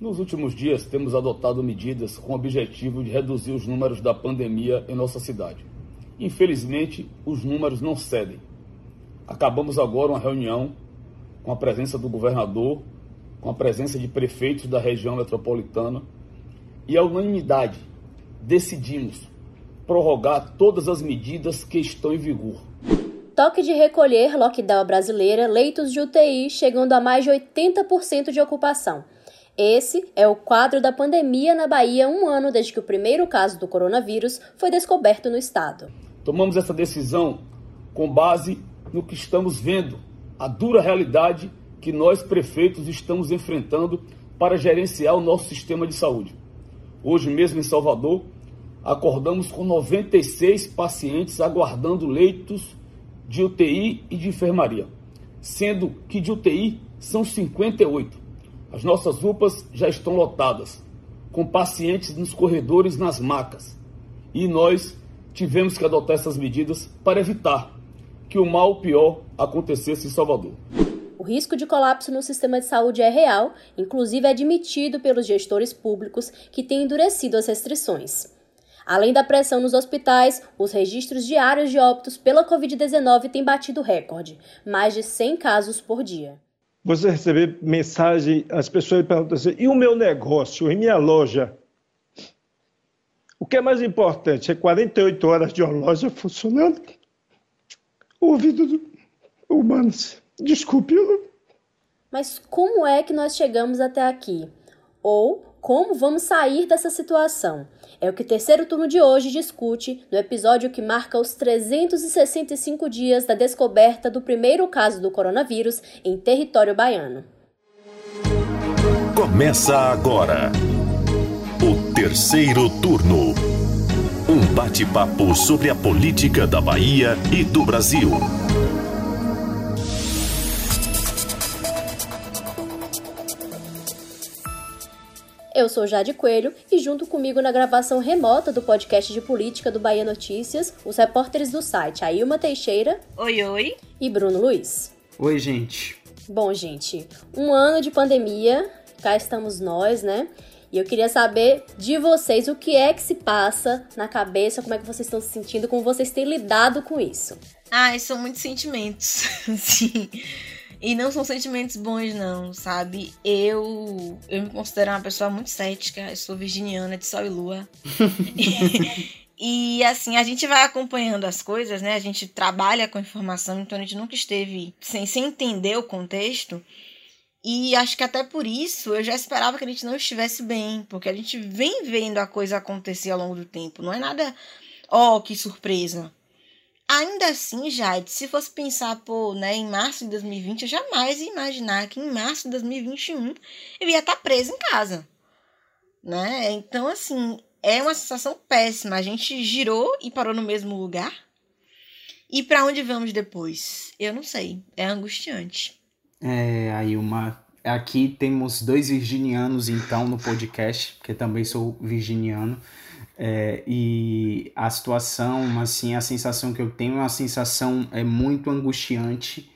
Nos últimos dias, temos adotado medidas com o objetivo de reduzir os números da pandemia em nossa cidade. Infelizmente, os números não cedem. Acabamos agora uma reunião com a presença do governador, com a presença de prefeitos da região metropolitana e a unanimidade decidimos prorrogar todas as medidas que estão em vigor. Toque de recolher, lockdown brasileira, leitos de UTI chegando a mais de 80% de ocupação. Esse é o quadro da pandemia na Bahia um ano desde que o primeiro caso do coronavírus foi descoberto no estado. Tomamos essa decisão com base no que estamos vendo, a dura realidade que nós prefeitos estamos enfrentando para gerenciar o nosso sistema de saúde. Hoje mesmo em Salvador, acordamos com 96 pacientes aguardando leitos de UTI e de enfermaria, sendo que de UTI são 58. As nossas UPAs já estão lotadas, com pacientes nos corredores, nas macas. E nós tivemos que adotar essas medidas para evitar que o mal pior acontecesse em Salvador. O risco de colapso no sistema de saúde é real, inclusive é admitido pelos gestores públicos que têm endurecido as restrições. Além da pressão nos hospitais, os registros diários de óbitos pela Covid-19 têm batido recorde, mais de 100 casos por dia você receber mensagem, as pessoas perguntam assim: e o meu negócio, e minha loja? O que é mais importante? É 48 horas de uma loja funcionando? O ouvido do humano. Desculpe. Mas como é que nós chegamos até aqui? Ou como vamos sair dessa situação? É o que o terceiro turno de hoje discute no episódio que marca os 365 dias da descoberta do primeiro caso do coronavírus em território baiano. Começa agora o terceiro turno. Um bate-papo sobre a política da Bahia e do Brasil. Eu sou Jade Coelho e junto comigo na gravação remota do podcast de política do Bahia Notícias, os repórteres do site Ailma Teixeira. Oi, oi. E Bruno Luiz. Oi, gente. Bom, gente, um ano de pandemia, cá estamos nós, né? E eu queria saber de vocês o que é que se passa na cabeça, como é que vocês estão se sentindo, como vocês têm lidado com isso. Ai, são muitos sentimentos. Sim. E não são sentimentos bons, não, sabe? Eu, eu me considero uma pessoa muito cética. Eu sou virginiana de sol e lua. e, assim, a gente vai acompanhando as coisas, né? A gente trabalha com informação, então a gente nunca esteve sem, sem entender o contexto. E acho que até por isso eu já esperava que a gente não estivesse bem, porque a gente vem vendo a coisa acontecer ao longo do tempo. Não é nada, ó, oh, que surpresa. Ainda assim, Jade, se fosse pensar, pô, né, em março de 2020, eu jamais ia imaginar que em março de 2021 eu ia estar presa em casa. Né? Então, assim, é uma sensação péssima. A gente girou e parou no mesmo lugar. E para onde vamos depois? Eu não sei. É angustiante. É, aí uma. Aqui temos dois virginianos, então, no podcast, porque também sou virginiano. É, e a situação, assim, a sensação que eu tenho é uma sensação é muito angustiante,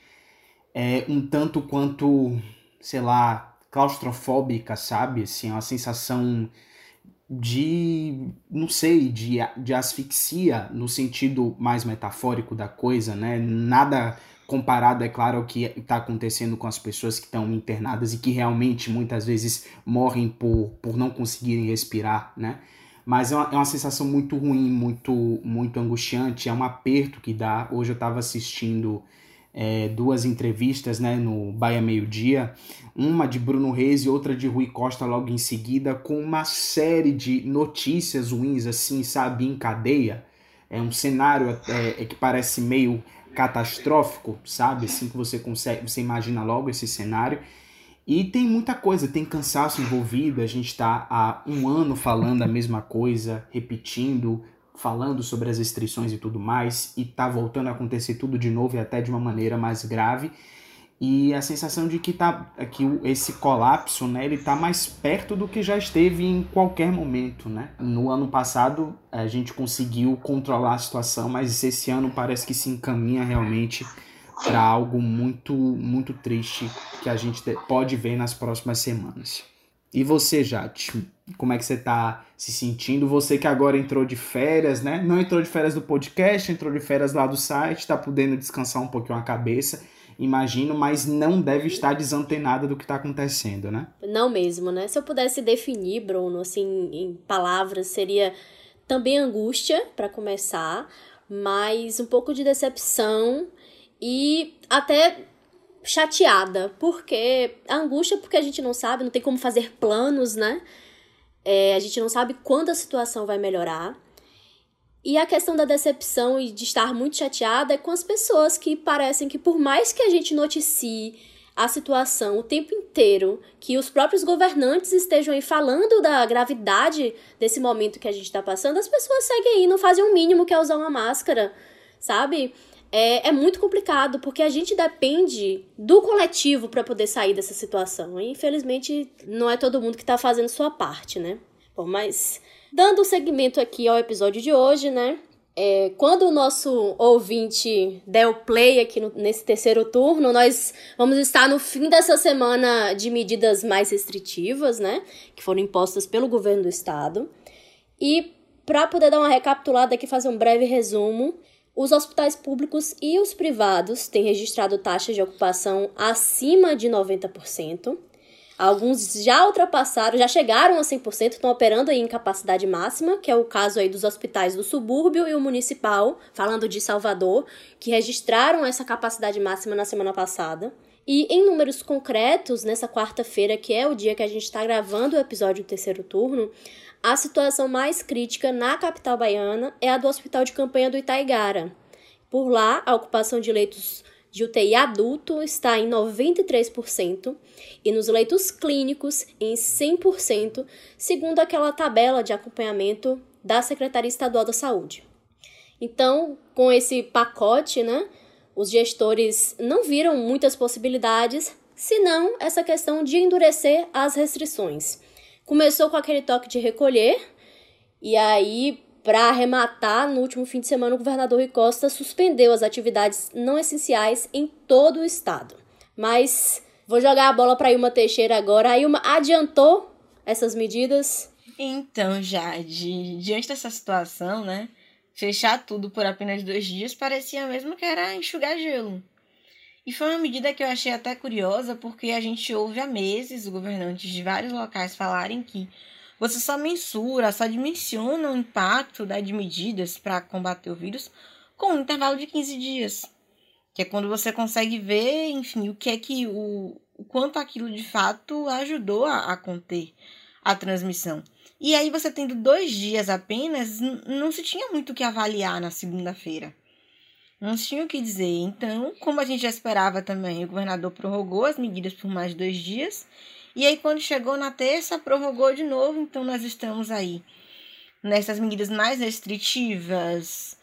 é um tanto quanto, sei lá, claustrofóbica, sabe? Assim, uma sensação de, não sei, de, de asfixia no sentido mais metafórico da coisa, né? Nada comparado, é claro, ao que está acontecendo com as pessoas que estão internadas e que realmente muitas vezes morrem por, por não conseguirem respirar, né? Mas é uma, é uma sensação muito ruim, muito, muito angustiante, é um aperto que dá. Hoje eu estava assistindo é, duas entrevistas né, no Bahia Meio Dia, uma de Bruno Reis e outra de Rui Costa logo em seguida, com uma série de notícias ruins, assim, sabe, em cadeia. É um cenário é, é que parece meio catastrófico, sabe? Assim que você consegue, você imagina logo esse cenário. E tem muita coisa, tem cansaço envolvido, a gente está há um ano falando a mesma coisa, repetindo, falando sobre as restrições e tudo mais, e tá voltando a acontecer tudo de novo e até de uma maneira mais grave. E a sensação de que, tá, que esse colapso né, ele tá mais perto do que já esteve em qualquer momento. Né? No ano passado a gente conseguiu controlar a situação, mas esse ano parece que se encaminha realmente para algo muito, muito triste que a gente pode ver nas próximas semanas. E você, Jade? Como é que você tá se sentindo? Você que agora entrou de férias, né? Não entrou de férias do podcast, entrou de férias lá do site, tá podendo descansar um pouquinho a cabeça, imagino, mas não deve estar desantenada do que tá acontecendo, né? Não mesmo, né? Se eu pudesse definir, Bruno, assim, em palavras, seria também angústia, para começar, mas um pouco de decepção e até chateada, porque a angústia porque a gente não sabe, não tem como fazer planos, né? É, a gente não sabe quando a situação vai melhorar. E a questão da decepção e de estar muito chateada é com as pessoas que parecem que, por mais que a gente noticie a situação o tempo inteiro, que os próprios governantes estejam aí falando da gravidade desse momento que a gente está passando, as pessoas seguem aí, não fazem o mínimo que é usar uma máscara, sabe? É, é muito complicado, porque a gente depende do coletivo para poder sair dessa situação. E infelizmente não é todo mundo que está fazendo sua parte, né? Bom, mas dando segmento aqui ao episódio de hoje, né? É, quando o nosso ouvinte der o play aqui no, nesse terceiro turno, nós vamos estar no fim dessa semana de medidas mais restritivas, né? Que foram impostas pelo governo do estado. E para poder dar uma recapitulada aqui, fazer um breve resumo, os hospitais públicos e os privados têm registrado taxas de ocupação acima de 90%. Alguns já ultrapassaram, já chegaram a 100%, estão operando em capacidade máxima, que é o caso aí dos hospitais do subúrbio e o municipal, falando de Salvador, que registraram essa capacidade máxima na semana passada. E em números concretos, nessa quarta-feira, que é o dia que a gente está gravando o episódio do terceiro turno, a situação mais crítica na capital baiana é a do Hospital de Campanha do Itaigara. Por lá, a ocupação de leitos de UTI adulto está em 93% e nos leitos clínicos em 100%, segundo aquela tabela de acompanhamento da Secretaria Estadual da Saúde. Então, com esse pacote, né, os gestores não viram muitas possibilidades, senão essa questão de endurecer as restrições. Começou com aquele toque de recolher, e aí, para arrematar, no último fim de semana, o governador Rui Costa suspendeu as atividades não essenciais em todo o estado. Mas vou jogar a bola para Ilma Teixeira agora. A Ilma adiantou essas medidas? Então, Jade, diante dessa situação, né? Fechar tudo por apenas dois dias parecia mesmo que era enxugar gelo. E foi uma medida que eu achei até curiosa, porque a gente ouve há meses governantes de vários locais falarem que você só mensura, só dimensiona o impacto das medidas para combater o vírus com um intervalo de 15 dias. Que é quando você consegue ver, enfim, o que é que o, o quanto aquilo de fato ajudou a, a conter a transmissão. E aí, você tendo dois dias apenas, não se tinha muito o que avaliar na segunda-feira. Não tinha o que dizer. Então, como a gente já esperava também, o governador prorrogou as medidas por mais dois dias. E aí, quando chegou na terça, prorrogou de novo. Então, nós estamos aí nessas medidas mais restritivas.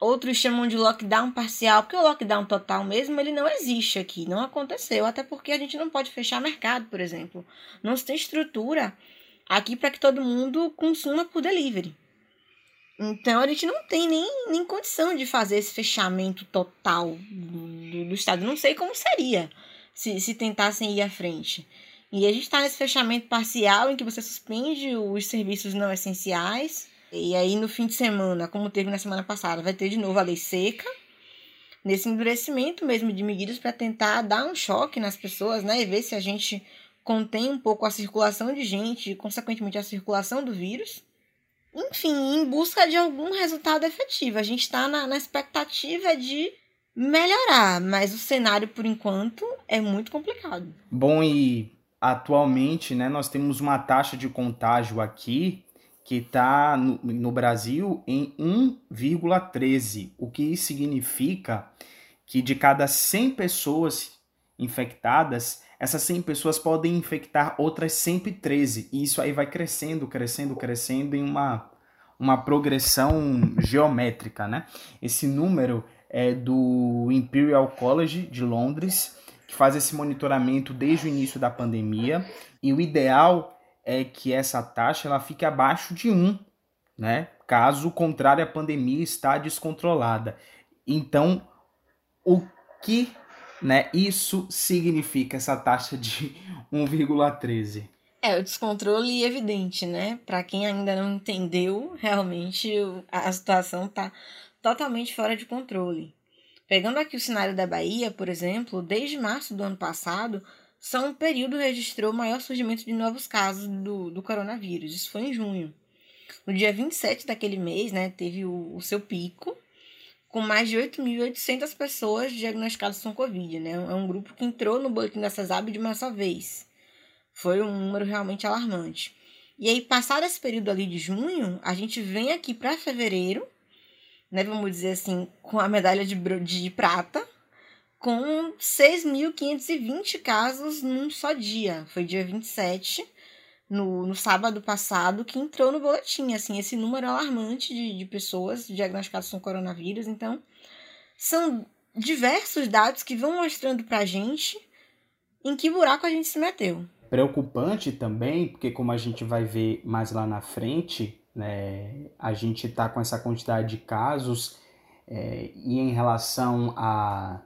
Outros chamam de lockdown parcial, porque o lockdown total mesmo, ele não existe aqui, não aconteceu, até porque a gente não pode fechar mercado, por exemplo. Não se tem estrutura aqui para que todo mundo consuma por delivery. Então a gente não tem nem, nem condição de fazer esse fechamento total do, do Estado. Não sei como seria se, se tentassem ir à frente. E a gente está nesse fechamento parcial em que você suspende os serviços não essenciais. E aí no fim de semana, como teve na semana passada, vai ter de novo a lei seca. Nesse endurecimento mesmo de medidas para tentar dar um choque nas pessoas, né? E ver se a gente contém um pouco a circulação de gente e, consequentemente, a circulação do vírus enfim, em busca de algum resultado efetivo. A gente está na, na expectativa de melhorar, mas o cenário, por enquanto, é muito complicado. Bom, e atualmente, né, nós temos uma taxa de contágio aqui que está no, no, Brasil em 1,13, o que significa que de cada 100 pessoas infectadas, essas 100 pessoas podem infectar outras 113. E isso aí vai crescendo, crescendo, crescendo em uma, uma progressão geométrica, né? Esse número é do Imperial College de Londres, que faz esse monitoramento desde o início da pandemia. E o ideal é que essa taxa ela fique abaixo de 1, né? Caso contrário, a pandemia está descontrolada. Então, o que né? Isso significa essa taxa de 1,13. É, o descontrole evidente, né? Para quem ainda não entendeu, realmente a situação tá totalmente fora de controle. Pegando aqui o cenário da Bahia, por exemplo, desde março do ano passado, só um período registrou o maior surgimento de novos casos do, do coronavírus. Isso foi em junho. No dia 27 daquele mês, né, teve o, o seu pico, com mais de 8.800 pessoas diagnosticadas com Covid. Né? É um grupo que entrou no boletim da CESAB de uma só vez. Foi um número realmente alarmante. E aí, passado esse período ali de junho, a gente vem aqui para fevereiro, né, vamos dizer assim, com a medalha de, de prata, com 6.520 casos num só dia. Foi dia 27, no, no sábado passado, que entrou no boletim. Assim, esse número alarmante de, de pessoas diagnosticadas com coronavírus. Então, são diversos dados que vão mostrando pra gente em que buraco a gente se meteu. Preocupante também, porque como a gente vai ver mais lá na frente, né, a gente está com essa quantidade de casos é, e em relação à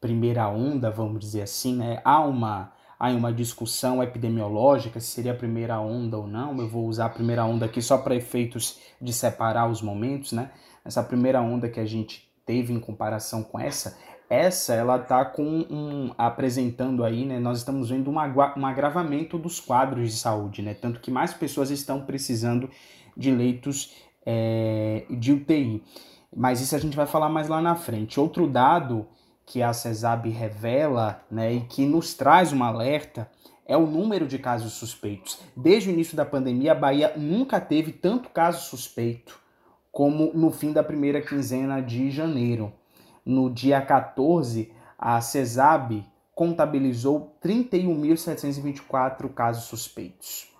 primeira onda, vamos dizer assim, né, há uma há uma discussão epidemiológica se seria a primeira onda ou não. Eu vou usar a primeira onda aqui só para efeitos de separar os momentos, né? Essa primeira onda que a gente teve em comparação com essa, essa ela está com um, apresentando aí, né? Nós estamos vendo um, um agravamento dos quadros de saúde, né? Tanto que mais pessoas estão precisando de leitos é, de UTI. Mas isso a gente vai falar mais lá na frente. Outro dado que a CESAB revela né, e que nos traz um alerta é o número de casos suspeitos. Desde o início da pandemia, a Bahia nunca teve tanto caso suspeito como no fim da primeira quinzena de janeiro. No dia 14, a CESAB contabilizou 31.724 casos suspeitos.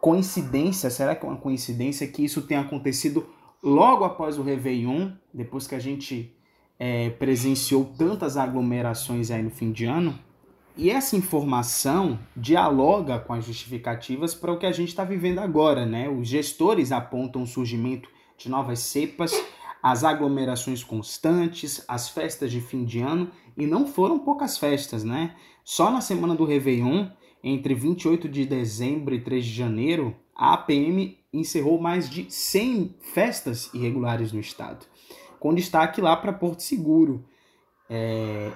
Coincidência, será que é uma coincidência que isso tenha acontecido logo após o Réveillon, depois que a gente é, presenciou tantas aglomerações aí no fim de ano? E essa informação dialoga com as justificativas para o que a gente está vivendo agora, né? Os gestores apontam o surgimento de novas cepas, as aglomerações constantes, as festas de fim de ano, e não foram poucas festas, né? Só na semana do Réveillon, entre 28 de dezembro e 3 de janeiro, a APM encerrou mais de 100 festas irregulares no estado com destaque lá para Porto Seguro. É,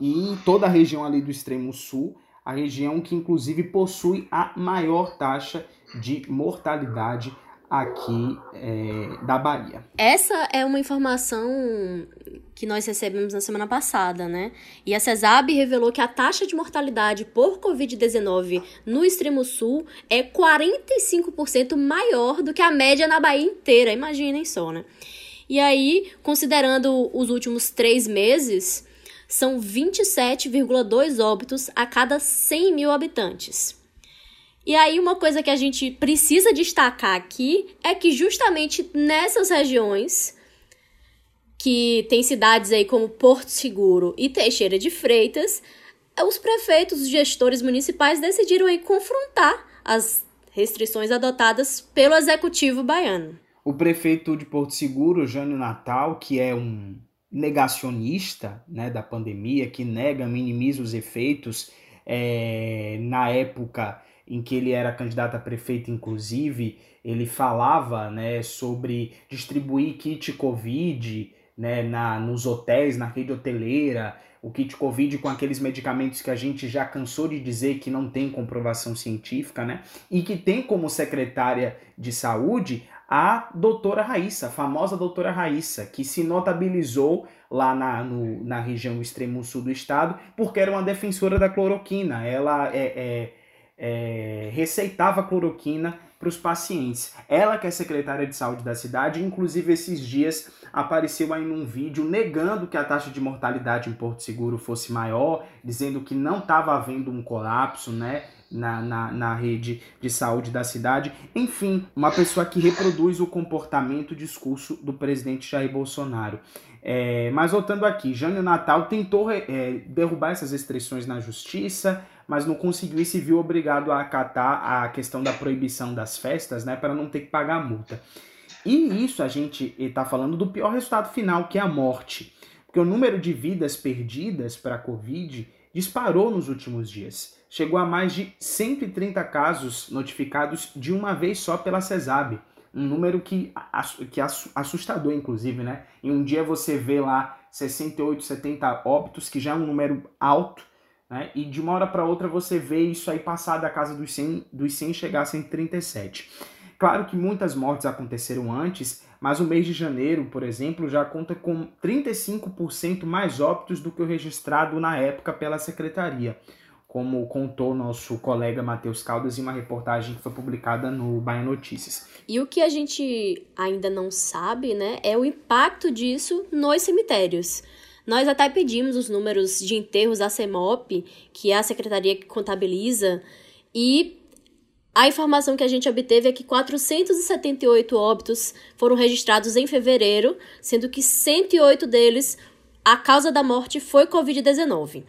e toda a região ali do extremo sul, a região que inclusive possui a maior taxa de mortalidade aqui é, da Bahia. Essa é uma informação que nós recebemos na semana passada, né? E a CESAB revelou que a taxa de mortalidade por Covid-19 no extremo sul é 45% maior do que a média na Bahia inteira. Imaginem só, né? E aí, considerando os últimos três meses, são 27,2 óbitos a cada 100 mil habitantes. E aí, uma coisa que a gente precisa destacar aqui é que justamente nessas regiões, que tem cidades aí como Porto Seguro e Teixeira de Freitas, os prefeitos, os gestores municipais decidiram aí confrontar as restrições adotadas pelo executivo baiano o prefeito de Porto Seguro, Jânio Natal, que é um negacionista né, da pandemia, que nega, minimiza os efeitos, é, na época em que ele era candidato a prefeito, inclusive, ele falava né, sobre distribuir kit Covid né, na, nos hotéis, na rede hoteleira, o kit Covid com aqueles medicamentos que a gente já cansou de dizer que não tem comprovação científica, né? E que tem como secretária de saúde a doutora Raíssa, a famosa doutora Raíssa, que se notabilizou lá na, no, na região extremo sul do estado, porque era uma defensora da cloroquina. Ela é, é, é, receitava cloroquina para os pacientes. Ela que é secretária de saúde da cidade, inclusive esses dias apareceu aí num vídeo negando que a taxa de mortalidade em Porto Seguro fosse maior, dizendo que não estava havendo um colapso, né? Na, na, na rede de saúde da cidade. Enfim, uma pessoa que reproduz o comportamento, o discurso do presidente Jair Bolsonaro. É, mas voltando aqui, Jânio Natal tentou é, derrubar essas restrições na justiça, mas não conseguiu e se viu obrigado a acatar a questão da proibição das festas, né, para não ter que pagar multa. E isso a gente está falando do pior resultado final, que é a morte. Porque o número de vidas perdidas para a Covid disparou nos últimos dias. Chegou a mais de 130 casos notificados de uma vez só pela CESAB. Um número que, que assustador, inclusive, né? Em um dia você vê lá 68, 70 óbitos, que já é um número alto, né? E de uma hora para outra você vê isso aí passar da casa dos 100, dos 100 chegar a 137. Claro que muitas mortes aconteceram antes, mas o mês de janeiro, por exemplo, já conta com 35% mais óbitos do que o registrado na época pela secretaria, como contou nosso colega Matheus Caldas em uma reportagem que foi publicada no Bahia Notícias. E o que a gente ainda não sabe, né, é o impacto disso nos cemitérios. Nós até pedimos os números de enterros da CEMOP, que é a secretaria que contabiliza, e a informação que a gente obteve é que 478 óbitos foram registrados em fevereiro, sendo que 108 deles, a causa da morte foi Covid-19.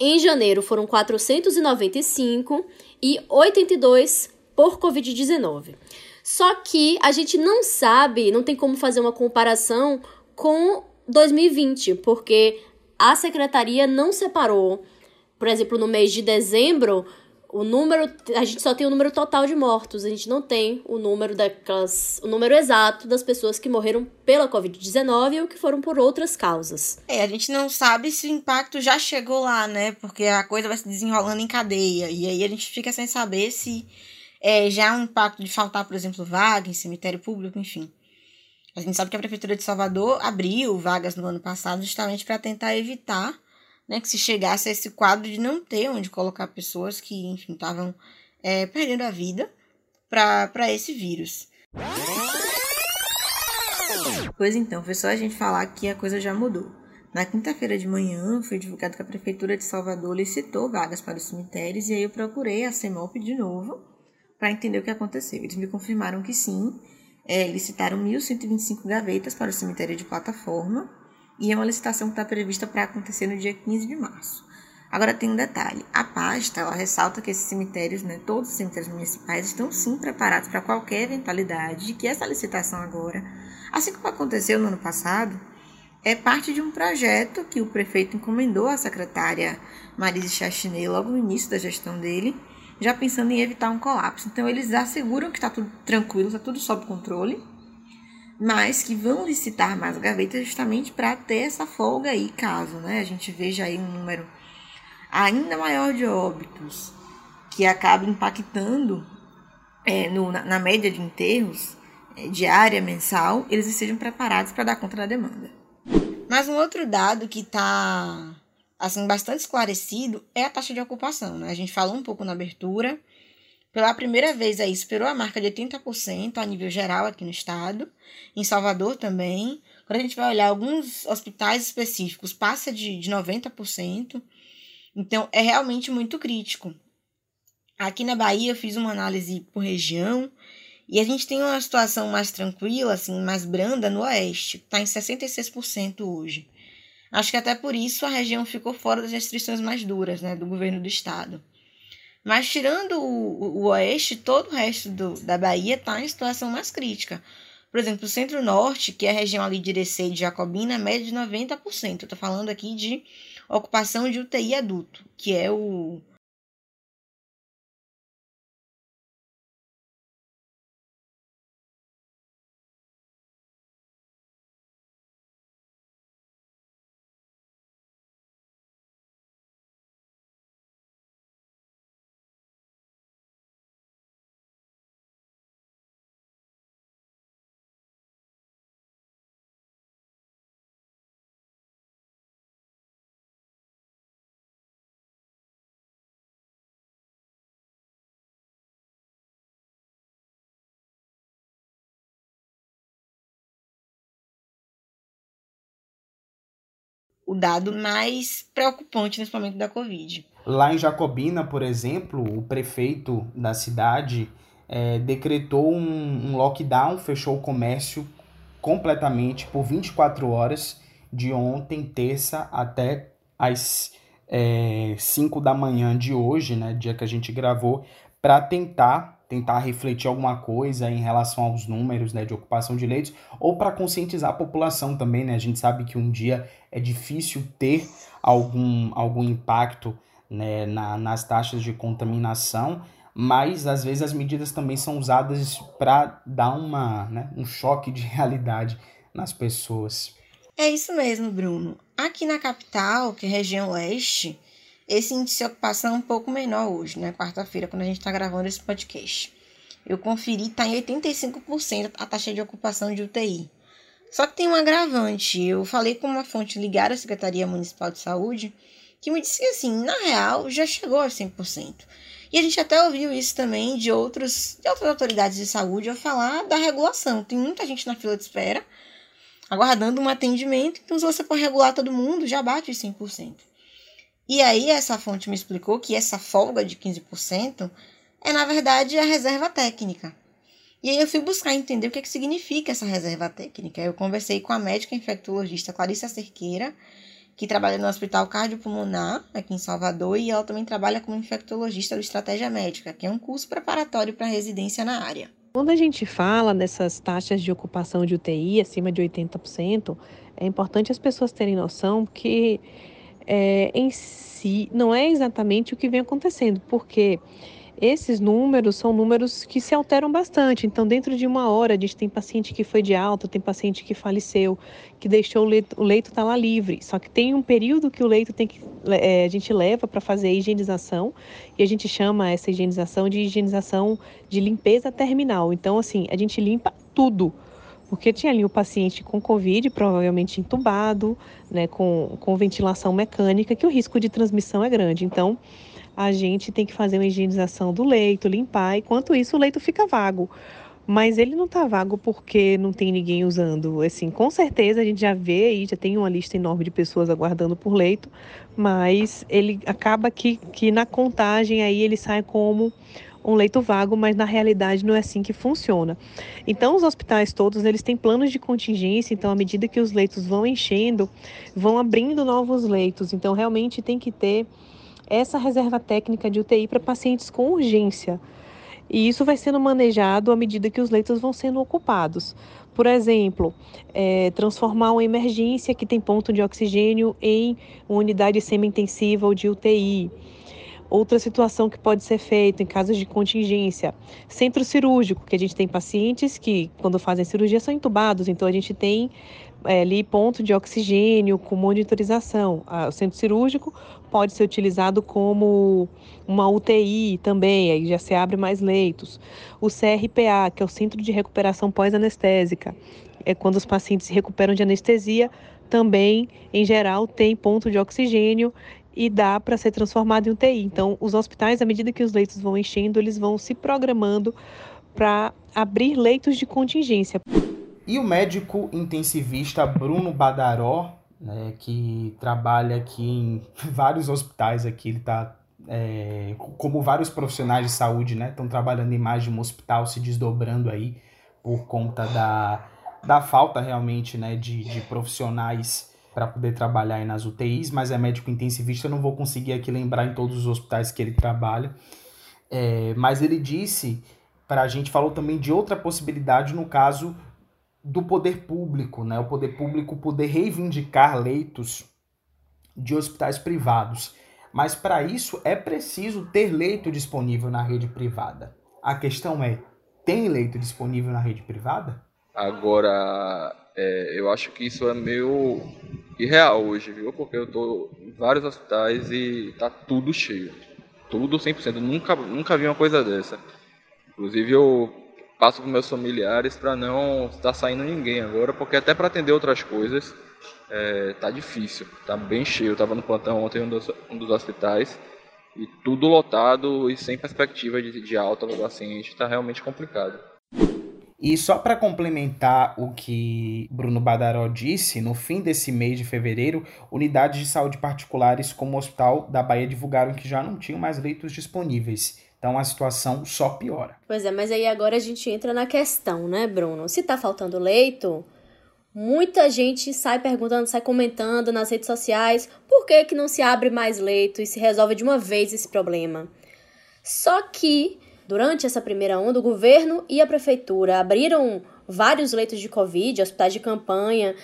Em janeiro foram 495 e 82 por Covid-19. Só que a gente não sabe, não tem como fazer uma comparação com 2020, porque a secretaria não separou, por exemplo, no mês de dezembro, o número, a gente só tem o número total de mortos, a gente não tem o número daquelas, o número exato das pessoas que morreram pela COVID-19 ou que foram por outras causas. É, a gente não sabe se o impacto já chegou lá, né? Porque a coisa vai se desenrolando em cadeia e aí a gente fica sem saber se é, já há um impacto de faltar, por exemplo, vaga em cemitério público, enfim. A gente sabe que a prefeitura de Salvador abriu vagas no ano passado justamente para tentar evitar né, que se chegasse a esse quadro de não ter onde colocar pessoas que, enfim, estavam é, perdendo a vida para esse vírus. Pois então, foi só a gente falar que a coisa já mudou. Na quinta-feira de manhã, foi divulgado que a Prefeitura de Salvador licitou vagas para os cemitérios e aí eu procurei a CEMOP de novo para entender o que aconteceu. Eles me confirmaram que sim, é, licitaram 1.125 gavetas para o cemitério de plataforma e é uma licitação que está prevista para acontecer no dia 15 de março. Agora tem um detalhe, a pasta ela ressalta que esses cemitérios, né, todos os cemitérios municipais estão sim preparados para qualquer eventualidade de que essa licitação agora, assim como aconteceu no ano passado, é parte de um projeto que o prefeito encomendou à secretária Marise Chachinet logo no início da gestão dele, já pensando em evitar um colapso. Então eles asseguram que está tudo tranquilo, está tudo sob controle, mas que vão licitar mais gavetas justamente para ter essa folga aí, caso né, a gente veja aí um número ainda maior de óbitos que acaba impactando é, no, na, na, média de enterros é, diária, mensal, eles estejam preparados para dar conta da demanda. Mas um outro dado que está assim, bastante esclarecido é a taxa de ocupação. Né? A gente falou um pouco na abertura, pela primeira vez aí superou a marca de 80% a nível geral aqui no estado, em Salvador também. Quando a gente vai olhar alguns hospitais específicos, passa de, de 90%. Então é realmente muito crítico. Aqui na Bahia eu fiz uma análise por região e a gente tem uma situação mais tranquila, assim, mais branda no oeste, está em 66% hoje. Acho que até por isso a região ficou fora das restrições mais duras, né, do governo do estado. Mas tirando o, o, oeste, todo o resto do, da Bahia está em situação mais crítica. Por exemplo, o centro-norte, que é a região ali de Irecê e de Jacobina, é média de 90%. Eu estou falando aqui de ocupação de UTI adulto, que é o, o dado mais preocupante nesse momento da Covid. Lá em Jacobina, por exemplo, o prefeito da cidade é, decretou um, um lockdown, fechou o comércio completamente por 24 horas, de ontem, terça, até as é, 5 da manhã de hoje, né, dia que a gente gravou, para tentar tentar refletir alguma coisa em relação aos números né, de ocupação de leitos, ou para conscientizar a população também. Né? A gente sabe que um dia é difícil ter algum, algum impacto né, na, nas taxas de contaminação, mas às vezes as medidas também são usadas para dar uma, né, um choque de realidade nas pessoas. É isso mesmo, Bruno. Aqui na capital, que é região leste, esse índice de ocupação é um pouco menor hoje, né? Quarta-feira, quando a gente está gravando esse podcast. Eu conferi, está em 85% a taxa de ocupação de UTI. Só que tem um agravante. Eu falei com uma fonte ligada à Secretaria Municipal de Saúde que me disse que, assim, na real, já chegou a 100%. E a gente até ouviu isso também de, outros, de outras autoridades de saúde ao falar da regulação. Tem muita gente na fila de espera aguardando um atendimento, então se você for regular todo mundo, já bate os 100%. E aí essa fonte me explicou que essa folga de 15% é, na verdade, a reserva técnica. E aí eu fui buscar entender o que, é que significa essa reserva técnica. Eu conversei com a médica infectologista Clarissa Cerqueira, que trabalha no Hospital Cardiopulmonar, aqui em Salvador, e ela também trabalha como infectologista do Estratégia Médica, que é um curso preparatório para residência na área. Quando a gente fala dessas taxas de ocupação de UTI acima de 80%, é importante as pessoas terem noção que é, em si não é exatamente o que vem acontecendo, porque esses números são números que se alteram bastante. Então, dentro de uma hora, a gente tem paciente que foi de alta, tem paciente que faleceu, que deixou o leito, o leito tá lá livre. Só que tem um período que o leito tem que é, a gente leva para fazer a higienização e a gente chama essa higienização de higienização de limpeza terminal. Então, assim, a gente limpa tudo porque tinha ali o paciente com Covid, provavelmente entubado, né, com, com ventilação mecânica, que o risco de transmissão é grande. Então, a gente tem que fazer uma higienização do leito, limpar, enquanto isso o leito fica vago. Mas ele não está vago porque não tem ninguém usando. Assim, com certeza a gente já vê aí, já tem uma lista enorme de pessoas aguardando por leito, mas ele acaba que, que na contagem aí ele sai como um leito vago, mas na realidade não é assim que funciona. Então os hospitais todos, eles têm planos de contingência, então à medida que os leitos vão enchendo, vão abrindo novos leitos. Então realmente tem que ter essa reserva técnica de UTI para pacientes com urgência. E isso vai sendo manejado à medida que os leitos vão sendo ocupados. Por exemplo, é, transformar uma emergência que tem ponto de oxigênio em uma unidade semi-intensiva ou de UTI. Outra situação que pode ser feita em casos de contingência, centro cirúrgico, que a gente tem pacientes que, quando fazem cirurgia, são entubados, então a gente tem é, ali ponto de oxigênio com monitorização. O centro cirúrgico pode ser utilizado como uma UTI também, aí já se abre mais leitos. O CRPA, que é o Centro de Recuperação Pós-Anestésica, é quando os pacientes se recuperam de anestesia, também, em geral, tem ponto de oxigênio e dá para ser transformado em UTI. Então, os hospitais, à medida que os leitos vão enchendo, eles vão se programando para abrir leitos de contingência. E o médico intensivista Bruno Badaró, né, que trabalha aqui em vários hospitais aqui, ele está é, como vários profissionais de saúde, né, estão trabalhando em mais de um hospital, se desdobrando aí por conta da, da falta realmente, né, de, de profissionais para poder trabalhar aí nas UTIs, mas é médico intensivista, eu não vou conseguir aqui lembrar em todos os hospitais que ele trabalha, é, mas ele disse para a gente, falou também de outra possibilidade no caso do poder público, né? O poder público poder reivindicar leitos de hospitais privados. Mas para isso é preciso ter leito disponível na rede privada. A questão é: tem leito disponível na rede privada? Agora, é, eu acho que isso é meio irreal hoje, viu? Porque eu tô em vários hospitais e tá tudo cheio. Tudo 100%. Eu nunca, nunca vi uma coisa dessa. Inclusive, eu passo para meus familiares para não estar saindo ninguém agora, porque até para atender outras coisas é, tá difícil, tá bem cheio. Eu estava no plantão ontem em um dos, um dos, hospitais e tudo lotado e sem perspectiva de, de alta do paciente, está realmente complicado. E só para complementar o que Bruno Badaró disse, no fim desse mês de fevereiro, unidades de saúde particulares como o Hospital da Bahia divulgaram que já não tinham mais leitos disponíveis. Então a situação só piora. Pois é, mas aí agora a gente entra na questão, né, Bruno? Se tá faltando leito, muita gente sai perguntando, sai comentando nas redes sociais por que, que não se abre mais leito e se resolve de uma vez esse problema. Só que, durante essa primeira onda, o governo e a prefeitura abriram vários leitos de Covid, hospitais de campanha,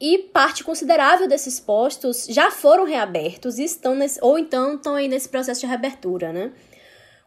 e parte considerável desses postos já foram reabertos e estão nesse, ou então estão aí nesse processo de reabertura, né?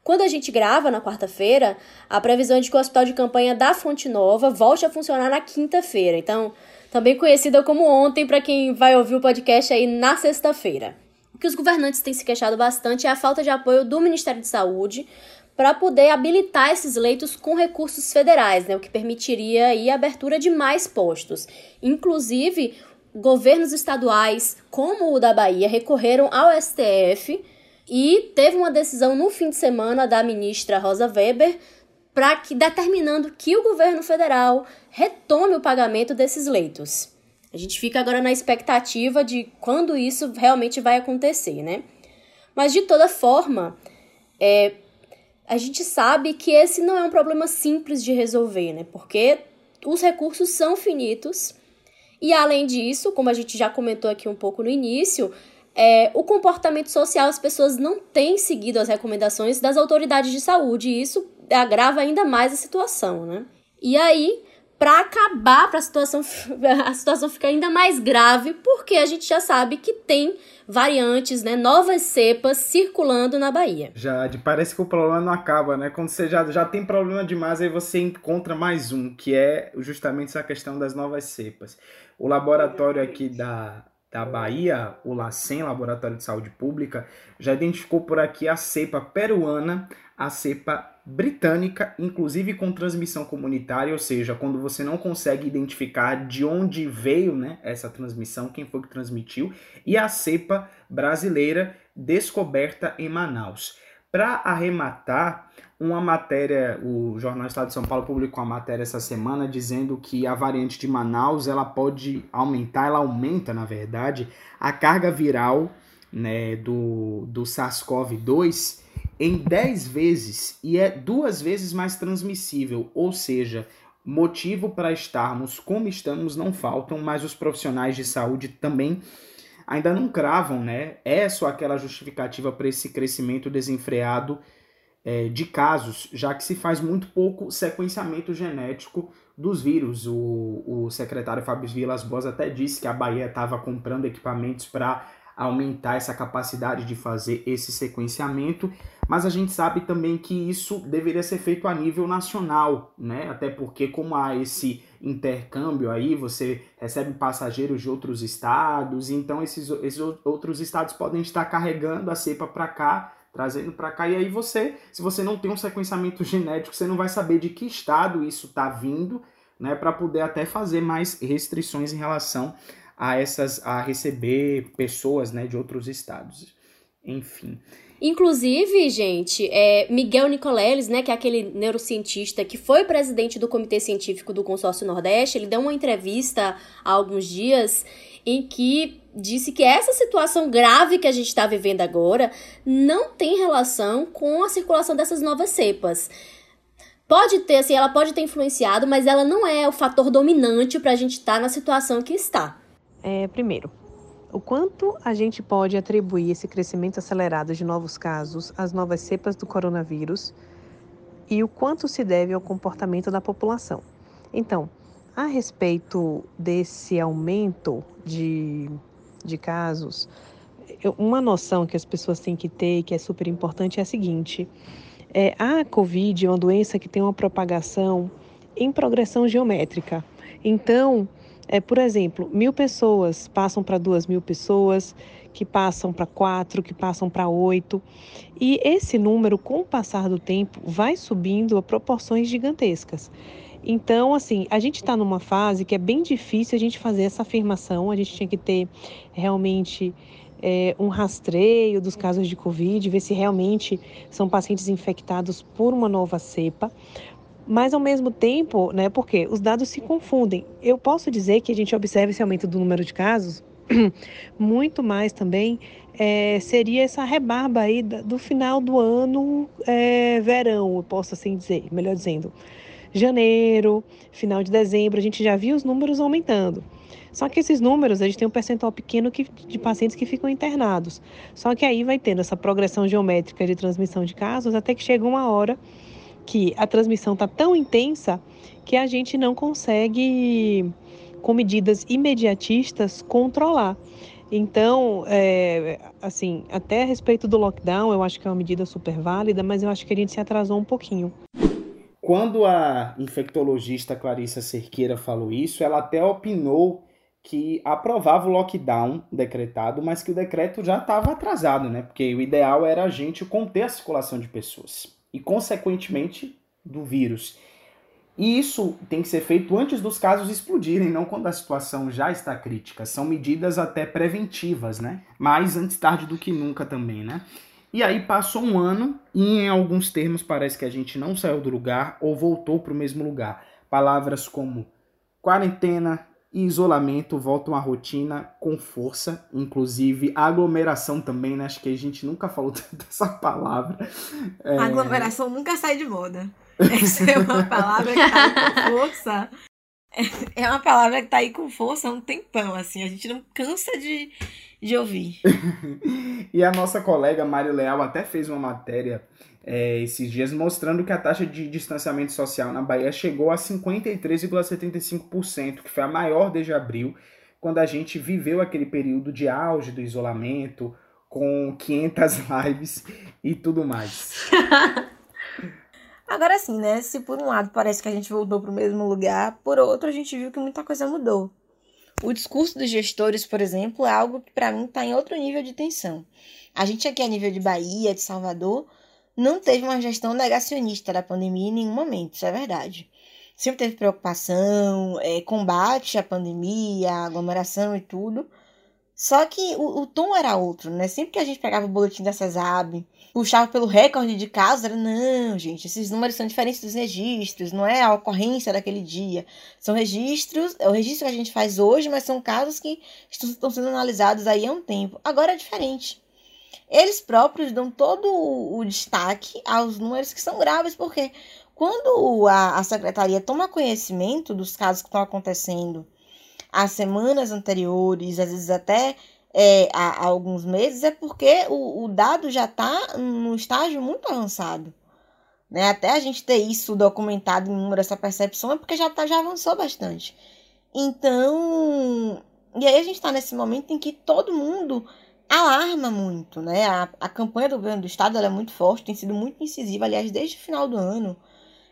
Quando a gente grava na quarta-feira, a previsão é de que o hospital de campanha da Fonte Nova volte a funcionar na quinta-feira. Então, também conhecida como ontem para quem vai ouvir o podcast aí na sexta-feira. O que os governantes têm se queixado bastante é a falta de apoio do Ministério de Saúde para poder habilitar esses leitos com recursos federais, né, o que permitiria aí a abertura de mais postos. Inclusive, governos estaduais, como o da Bahia, recorreram ao STF e teve uma decisão no fim de semana da ministra Rosa Weber para que determinando que o governo federal retome o pagamento desses leitos. A gente fica agora na expectativa de quando isso realmente vai acontecer, né? Mas de toda forma, é, a gente sabe que esse não é um problema simples de resolver, né? Porque os recursos são finitos e além disso, como a gente já comentou aqui um pouco no início, é, o comportamento social, as pessoas não têm seguido as recomendações das autoridades de saúde e isso agrava ainda mais a situação, né? E aí, para acabar, para a situação, a situação ficar ainda mais grave, porque a gente já sabe que tem variantes, né, novas cepas circulando na Bahia. Já parece que o problema não acaba, né? Quando você já, já tem problema demais, aí você encontra mais um, que é justamente essa questão das novas cepas. O laboratório aqui da, da Bahia, o LACEN, Laboratório de Saúde Pública, já identificou por aqui a cepa peruana, a cepa britânica, inclusive com transmissão comunitária, ou seja, quando você não consegue identificar de onde veio né, essa transmissão, quem foi que transmitiu, e a cepa brasileira descoberta em Manaus. Para arrematar, uma matéria, o Jornal Estado de São Paulo publicou uma matéria essa semana dizendo que a variante de Manaus ela pode aumentar, ela aumenta, na verdade, a carga viral né, do, do SARS-CoV-2 em 10 vezes e é duas vezes mais transmissível, ou seja, motivo para estarmos como estamos não faltam, mas os profissionais de saúde também ainda não cravam, né? É só aquela justificativa para esse crescimento desenfreado é, de casos, já que se faz muito pouco sequenciamento genético dos vírus. O, o secretário Fábio Vilas Boas até disse que a Bahia estava comprando equipamentos para aumentar essa capacidade de fazer esse sequenciamento, mas a gente sabe também que isso deveria ser feito a nível nacional, né? Até porque como há esse intercâmbio aí, você recebe passageiros de outros estados, então esses, esses outros estados podem estar carregando a cepa para cá, trazendo para cá, e aí você, se você não tem um sequenciamento genético, você não vai saber de que estado isso está vindo, né, para poder até fazer mais restrições em relação a essas a receber pessoas, né, de outros estados. Enfim. Inclusive, gente, é, Miguel Nicoleles, né, que é aquele neurocientista que foi presidente do Comitê Científico do Consórcio Nordeste, ele deu uma entrevista há alguns dias em que disse que essa situação grave que a gente está vivendo agora não tem relação com a circulação dessas novas cepas. Pode ter, assim, ela pode ter influenciado, mas ela não é o fator dominante para a gente estar tá na situação que está. É, primeiro, o quanto a gente pode atribuir esse crescimento acelerado de novos casos às novas cepas do coronavírus e o quanto se deve ao comportamento da população. Então, a respeito desse aumento de, de casos, uma noção que as pessoas têm que ter, que é super importante, é a seguinte: é, a Covid é uma doença que tem uma propagação em progressão geométrica. Então, é, por exemplo, mil pessoas passam para duas mil pessoas, que passam para quatro, que passam para oito. E esse número, com o passar do tempo, vai subindo a proporções gigantescas. Então, assim, a gente está numa fase que é bem difícil a gente fazer essa afirmação. A gente tinha que ter realmente é, um rastreio dos casos de Covid, ver se realmente são pacientes infectados por uma nova cepa. Mas ao mesmo tempo, né, porque os dados se confundem. Eu posso dizer que a gente observa esse aumento do número de casos, muito mais também é, seria essa rebarba aí do final do ano é, verão, eu posso assim dizer, melhor dizendo. Janeiro, final de dezembro, a gente já viu os números aumentando. Só que esses números, a gente tem um percentual pequeno que, de pacientes que ficam internados. Só que aí vai tendo essa progressão geométrica de transmissão de casos até que chega uma hora que a transmissão está tão intensa que a gente não consegue com medidas imediatistas, controlar. Então, é, assim, até a respeito do lockdown, eu acho que é uma medida super válida, mas eu acho que a gente se atrasou um pouquinho. Quando a infectologista Clarissa Cerqueira falou isso, ela até opinou que aprovava o lockdown decretado, mas que o decreto já estava atrasado, né? Porque o ideal era a gente conter a circulação de pessoas e, consequentemente, do vírus. E isso tem que ser feito antes dos casos explodirem, não quando a situação já está crítica. São medidas até preventivas, né? Mas antes tarde do que nunca também, né? E aí passou um ano e em alguns termos parece que a gente não saiu do lugar ou voltou para o mesmo lugar. Palavras como quarentena, e isolamento voltam à rotina com força, inclusive aglomeração também, né? Acho que a gente nunca falou dessa palavra. É... Aglomeração nunca sai de moda. Essa é uma palavra que tá aí com força. É uma palavra que tá aí com força há um tempão, assim. A gente não cansa de, de ouvir. e a nossa colega Mário Leal até fez uma matéria é, esses dias, mostrando que a taxa de distanciamento social na Bahia chegou a 53,75%, que foi a maior desde abril, quando a gente viveu aquele período de auge do isolamento, com 500 lives e tudo mais. Agora sim, né? Se por um lado parece que a gente voltou para o mesmo lugar, por outro a gente viu que muita coisa mudou. O discurso dos gestores, por exemplo, é algo que para mim está em outro nível de tensão. A gente aqui a nível de Bahia, de Salvador, não teve uma gestão negacionista da pandemia em nenhum momento, isso é verdade. Sempre teve preocupação, é, combate à pandemia, aglomeração e tudo. Só que o, o, tom era outro, né? Sempre que a gente pegava o boletim da CESAB, puxava pelo recorde de casos, era não, gente, esses números são diferentes dos registros, não é a ocorrência daquele dia. São registros, é o registro que a gente faz hoje, mas são casos que estão sendo analisados aí há um tempo. Agora é diferente eles próprios dão todo o destaque aos números que são graves, porque quando a, a secretaria toma conhecimento dos casos que estão acontecendo às semanas anteriores, às vezes até é, há, há, alguns meses, é porque o, o dado já está num estágio muito avançado. Né? Até a gente ter isso documentado em número, essa percepção, é porque já, tá, já avançou bastante. Então, e aí a gente está nesse momento em que todo mundo alarma muito, né? A, a campanha do governo do estado é muito forte, tem sido muito incisiva, aliás, desde o final do ano.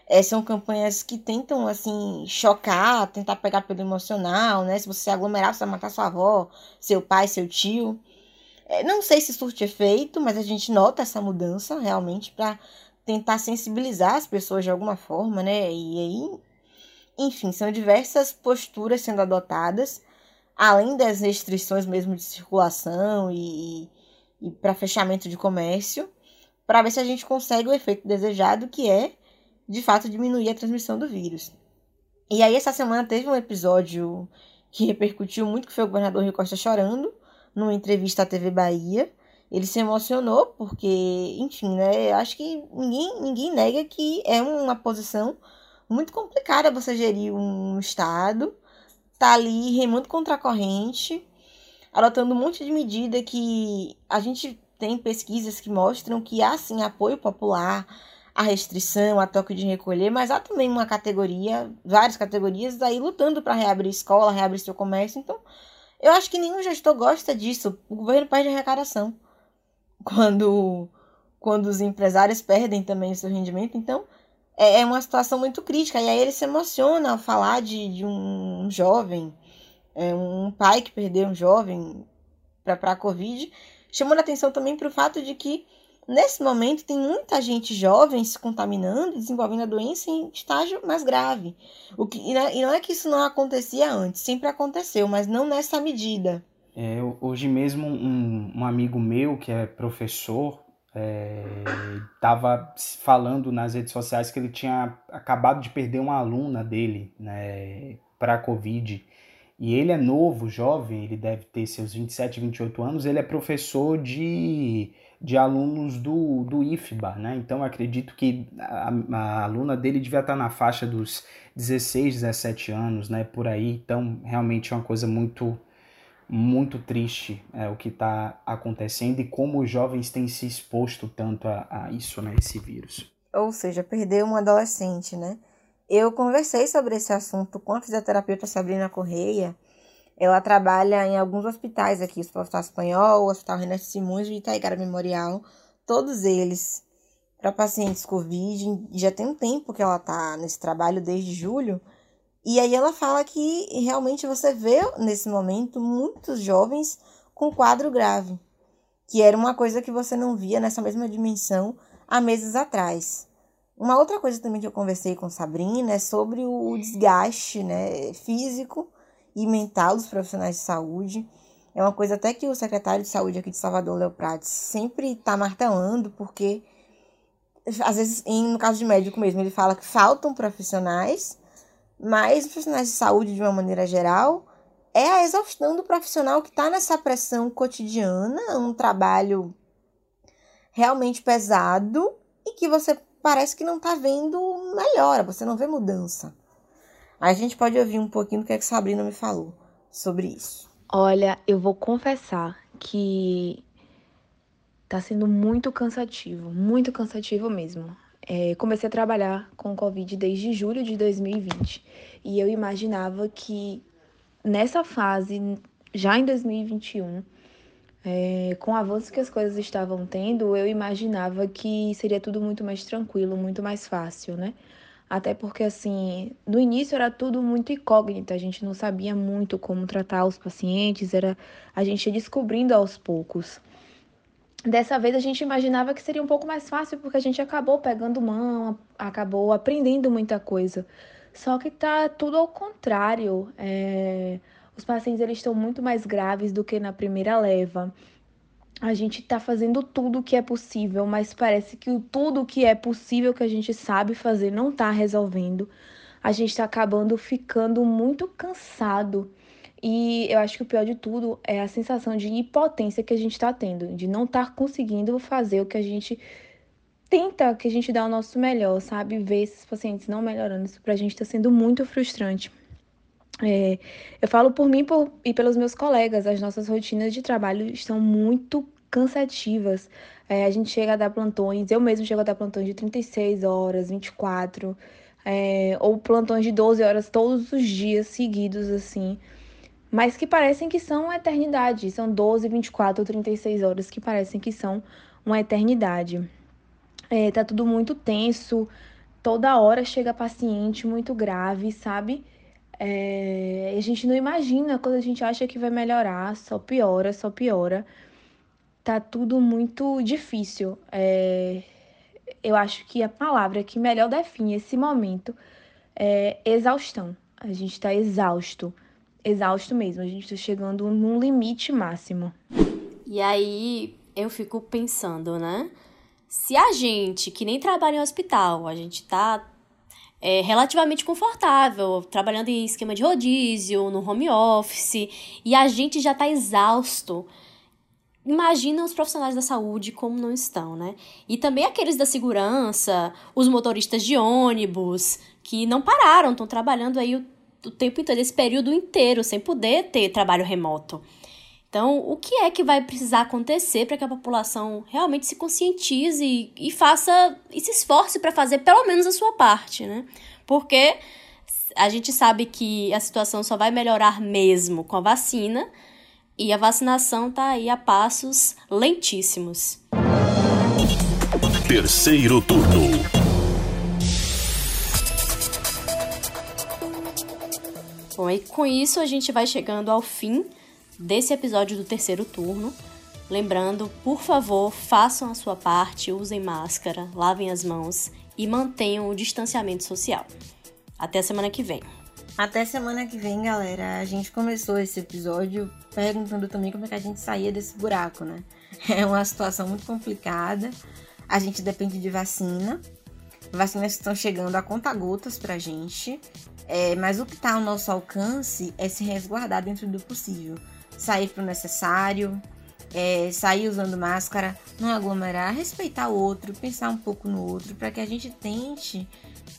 É, são campanhas que tentam, assim, chocar, tentar pegar pelo emocional, né? Se você se aglomerar, você vai matar sua avó, seu pai, seu tio. É, não sei se surte efeito, mas a gente nota essa mudança realmente para tentar sensibilizar as pessoas de alguma forma, né? E aí, enfim, são diversas posturas sendo adotadas além das restrições mesmo de circulação e, e para fechamento de comércio, para ver se a gente consegue o efeito desejado, que é, de fato, diminuir a transmissão do vírus. E aí, essa semana teve um episódio que repercutiu muito, que foi o governador Rio Costa chorando, numa entrevista à TV Bahia. Ele se emocionou porque, enfim, né, acho que ninguém, ninguém nega que é uma posição muito complicada você gerir um estado tá ali remando contra a corrente, adotando um monte de medida que a gente tem pesquisas que mostram que há sim apoio popular à restrição, a toque de recolher, mas há também uma categoria, várias categorias aí lutando para reabrir escola, reabrir seu comércio. Então, eu acho que nenhum gestor gosta disso. O governo perde arrecadação quando quando os empresários perdem também o seu rendimento. Então, é, é uma situação muito crítica. E aí ele se emociona ao falar de, de um jovem, é, um pai que perdeu um jovem para a Covid, chamando a atenção também para o fato de que nesse momento tem muita gente jovem se contaminando desenvolvendo a doença em estágio mais grave. O que, e não é que isso não acontecia antes, sempre aconteceu, mas não nessa medida. É, hoje mesmo um, um amigo meu que é professor estava é, falando nas redes sociais que ele tinha acabado de perder uma aluna dele né, para a Covid. E ele é novo, jovem, ele deve ter seus 27, 28 anos, ele é professor de, de alunos do, do IFBA, né? Então acredito que a, a aluna dele devia estar na faixa dos 16, 17 anos, né? Por aí. Então realmente é uma coisa muito muito triste é, o que está acontecendo e como os jovens têm se exposto tanto a, a isso, né, esse vírus. Ou seja, perder um adolescente, né? Eu conversei sobre esse assunto com a fisioterapeuta Sabrina Correia. Ela trabalha em alguns hospitais aqui, o Hospital Espanhol, o Hospital Renato Simões e Itaigara Memorial, todos eles para pacientes COVID. Já tem um tempo que ela está nesse trabalho, desde julho. E aí ela fala que realmente você vê nesse momento muitos jovens com quadro grave, que era uma coisa que você não via nessa mesma dimensão há meses atrás. Uma outra coisa também que eu conversei com Sabrina é sobre o desgaste né, físico e mental dos profissionais de saúde. É uma coisa até que o secretário de saúde aqui de Salvador, Léo Prates, sempre está martelando, porque às vezes, em, no caso de médico mesmo, ele fala que faltam profissionais, mas profissionais de saúde, de uma maneira geral, é a exaustão do profissional que está nessa pressão cotidiana, um trabalho realmente pesado e que você parece que não está vendo melhora, você não vê mudança. A gente pode ouvir um pouquinho do que, é que Sabrina me falou sobre isso. Olha, eu vou confessar que tá sendo muito cansativo, muito cansativo mesmo. É, comecei a trabalhar com Covid desde julho de 2020 e eu imaginava que nessa fase, já em 2021, é, com o avanço que as coisas estavam tendo, eu imaginava que seria tudo muito mais tranquilo, muito mais fácil, né? Até porque, assim, no início era tudo muito incógnito, a gente não sabia muito como tratar os pacientes, era a gente ia descobrindo aos poucos. Dessa vez a gente imaginava que seria um pouco mais fácil porque a gente acabou pegando mão, acabou aprendendo muita coisa. Só que tá tudo ao contrário. É... Os pacientes eles estão muito mais graves do que na primeira leva. A gente está fazendo tudo o que é possível, mas parece que o tudo que é possível que a gente sabe fazer não está resolvendo. A gente está acabando ficando muito cansado. E eu acho que o pior de tudo é a sensação de impotência que a gente está tendo, de não estar tá conseguindo fazer o que a gente tenta, que a gente dá o nosso melhor, sabe? Ver esses pacientes não melhorando, isso pra gente está sendo muito frustrante. É, eu falo por mim por, e pelos meus colegas, as nossas rotinas de trabalho estão muito cansativas. É, a gente chega a dar plantões, eu mesmo chego a dar plantões de 36 horas, 24, é, ou plantões de 12 horas todos os dias seguidos, assim mas que parecem que são uma eternidade. São 12, 24 ou 36 horas que parecem que são uma eternidade. É, tá tudo muito tenso, toda hora chega paciente muito grave, sabe? É, a gente não imagina quando a gente acha que vai melhorar, só piora, só piora. Tá tudo muito difícil. É, eu acho que a palavra que melhor define esse momento é exaustão. A gente tá exausto exausto mesmo. A gente tá chegando num limite máximo. E aí eu fico pensando, né? Se a gente, que nem trabalha em hospital, a gente tá é, relativamente confortável, trabalhando em esquema de rodízio, no home office, e a gente já tá exausto. Imagina os profissionais da saúde como não estão, né? E também aqueles da segurança, os motoristas de ônibus, que não pararam, estão trabalhando aí o o tempo inteiro, esse período inteiro, sem poder ter trabalho remoto. Então, o que é que vai precisar acontecer para que a população realmente se conscientize e, e faça e se esforce para fazer pelo menos a sua parte, né? Porque a gente sabe que a situação só vai melhorar mesmo com a vacina e a vacinação está aí a passos lentíssimos. Terceiro turno. Bom, e com isso a gente vai chegando ao fim desse episódio do terceiro turno. Lembrando, por favor, façam a sua parte, usem máscara, lavem as mãos e mantenham o distanciamento social. Até semana que vem. Até semana que vem, galera. A gente começou esse episódio perguntando também como é que a gente saía desse buraco, né? É uma situação muito complicada. A gente depende de vacina. Vacinas estão chegando a conta-gotas pra gente. É, mas o que está ao nosso alcance é se resguardar dentro do possível. Sair para o necessário, é, sair usando máscara, não aglomerar, respeitar o outro, pensar um pouco no outro, para que a gente tente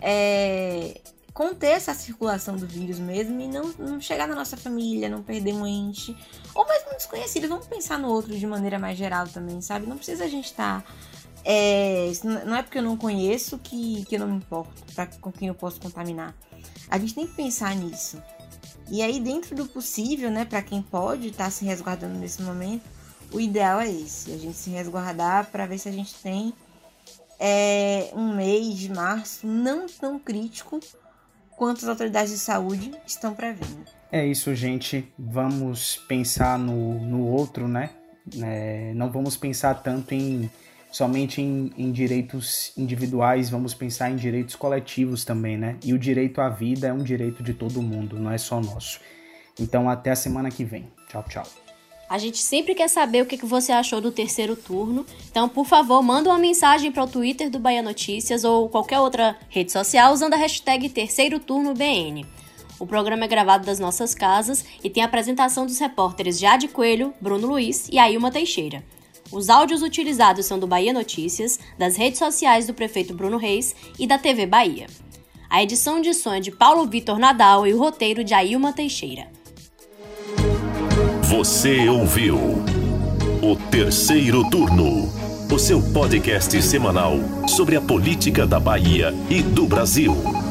é, conter essa circulação do vírus mesmo e não, não chegar na nossa família, não perder um ente, ou mesmo um desconhecido. Vamos pensar no outro de maneira mais geral também, sabe? Não precisa a gente estar. Tá é, não é porque eu não conheço que, que eu não me importo com quem eu posso contaminar. A gente tem que pensar nisso. E aí, dentro do possível, né, para quem pode estar tá se resguardando nesse momento, o ideal é esse: a gente se resguardar para ver se a gente tem é, um mês de março não tão crítico quanto as autoridades de saúde estão prevendo. É isso, gente. Vamos pensar no, no outro, né? É, não vamos pensar tanto em somente em, em, direitos individuais, vamos pensar em direitos coletivos também, né? E o direito à vida é um direito de todo mundo, não é só nosso. Então, até a semana que vem. Tchau, tchau. A gente sempre quer saber o que você achou do terceiro turno. Então, por favor, manda uma mensagem para o Twitter do Bahia Notícias ou qualquer outra rede social usando a hashtag Terceiro Turno BN. O programa é gravado das nossas casas e tem a apresentação dos repórteres Jade Coelho, Bruno Luiz e Ailma Teixeira. Os áudios utilizados são do Bahia Notícias, das redes sociais do prefeito Bruno Reis e da TV Bahia. A edição de som é de Paulo Vitor Nadal e o roteiro de Ailma Teixeira. Você ouviu o terceiro turno, o seu podcast semanal sobre a política da Bahia e do Brasil.